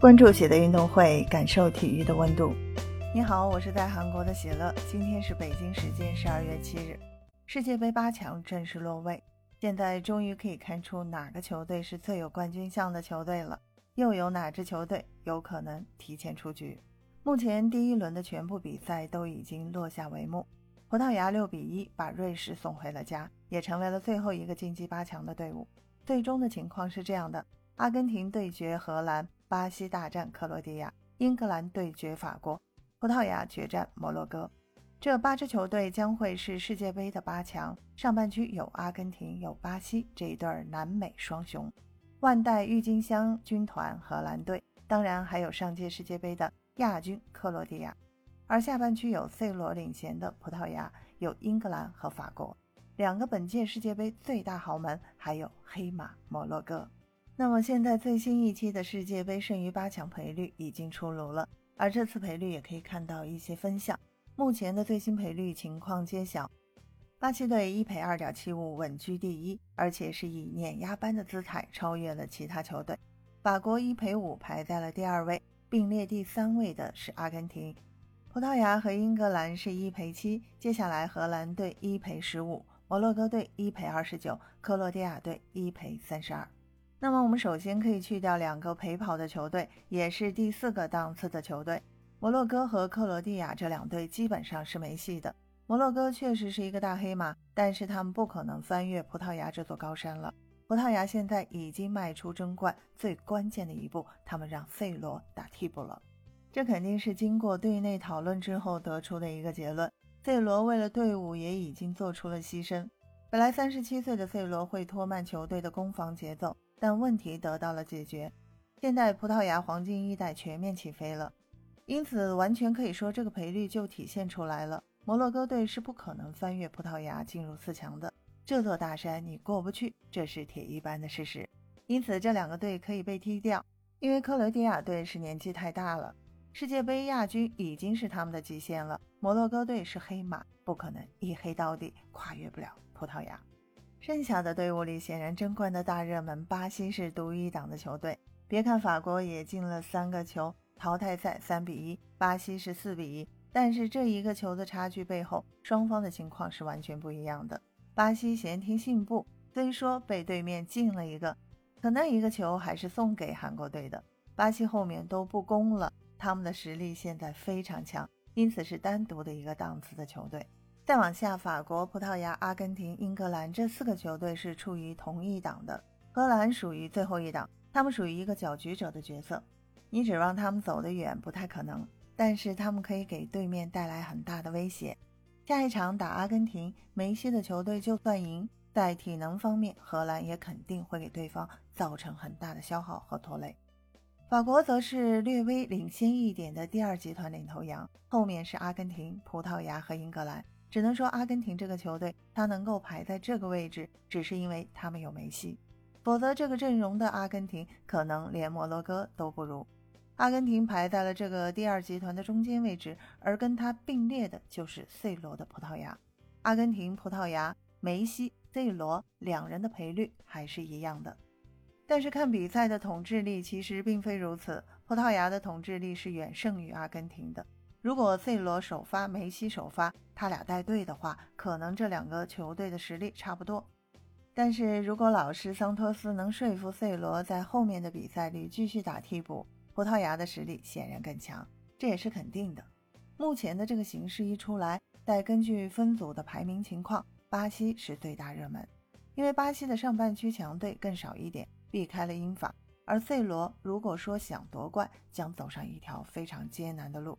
关注喜的运动会，感受体育的温度。你好，我是在韩国的喜乐。今天是北京时间十二月七日，世界杯八强正式落位。现在终于可以看出哪个球队是最有冠军相的球队了，又有哪支球队有可能提前出局。目前第一轮的全部比赛都已经落下帷幕，葡萄牙六比一把瑞士送回了家，也成为了最后一个晋级八强的队伍。最终的情况是这样的：阿根廷对决荷兰。巴西大战克罗地亚，英格兰对决法国，葡萄牙决战摩洛哥。这八支球队将会是世界杯的八强。上半区有阿根廷，有巴西这一对南美双雄，万代郁金香军团荷兰队，当然还有上届世界杯的亚军克罗地亚。而下半区有 C 罗领衔的葡萄牙，有英格兰和法国，两个本届世界杯最大豪门，还有黑马摩洛哥。那么现在最新一期的世界杯剩余八强赔率已经出炉了，而这次赔率也可以看到一些分项。目前的最新赔率情况揭晓：巴西队一赔二点七五，稳居第一，而且是以碾压般的姿态超越了其他球队。法国一赔五，排在了第二位，并列第三位的是阿根廷。葡萄牙和英格兰是一赔七，接下来荷兰队一赔十五，摩洛哥队一赔二十九，克罗地亚队一赔三十二。那么我们首先可以去掉两个陪跑的球队，也是第四个档次的球队，摩洛哥和克罗地亚这两队基本上是没戏的。摩洛哥确实是一个大黑马，但是他们不可能翻越葡萄牙这座高山了。葡萄牙现在已经迈出争冠最关键的一步，他们让 C 罗打替补了，这肯定是经过队内讨论之后得出的一个结论。C 罗为了队伍也已经做出了牺牲。本来三十七岁的 C 罗会拖慢球队的攻防节奏。但问题得到了解决，现在葡萄牙黄金一代全面起飞了，因此完全可以说这个赔率就体现出来了。摩洛哥队是不可能翻越葡萄牙进入四强的，这座大山你过不去，这是铁一般的事实。因此这两个队可以被踢掉，因为克罗地亚队是年纪太大了，世界杯亚军已经是他们的极限了。摩洛哥队是黑马，不可能一黑到底，跨越不了葡萄牙。剩下的队伍里，显然争冠的大热门巴西是独一档的球队。别看法国也进了三个球，淘汰赛三比一，巴西是四比一，但是这一个球的差距背后，双方的情况是完全不一样的。巴西闲庭信步，虽说被对面进了一个，可那一个球还是送给韩国队的。巴西后面都不攻了，他们的实力现在非常强，因此是单独的一个档次的球队。再往下，法国、葡萄牙、阿根廷、英格兰这四个球队是处于同一档的，荷兰属于最后一档，他们属于一个搅局者的角色。你指望他们走得远不太可能，但是他们可以给对面带来很大的威胁。下一场打阿根廷，梅西的球队就算赢，在体能方面，荷兰也肯定会给对方造成很大的消耗和拖累。法国则是略微领先一点的第二集团领头羊，后面是阿根廷、葡萄牙和英格兰。只能说，阿根廷这个球队，他能够排在这个位置，只是因为他们有梅西，否则这个阵容的阿根廷可能连摩洛哥都不如。阿根廷排在了这个第二集团的中间位置，而跟他并列的就是 C 罗的葡萄牙。阿根廷、葡萄牙、梅西、C 罗两人的赔率还是一样的，但是看比赛的统治力其实并非如此，葡萄牙的统治力是远胜于阿根廷的。如果 C 罗首发，梅西首发，他俩带队的话，可能这两个球队的实力差不多。但是如果老师桑托斯能说服 C 罗在后面的比赛里继续打替补，葡萄牙的实力显然更强，这也是肯定的。目前的这个形势一出来，再根据分组的排名情况，巴西是最大热门，因为巴西的上半区强队更少一点，避开了英法。而 C 罗如果说想夺冠，将走上一条非常艰难的路。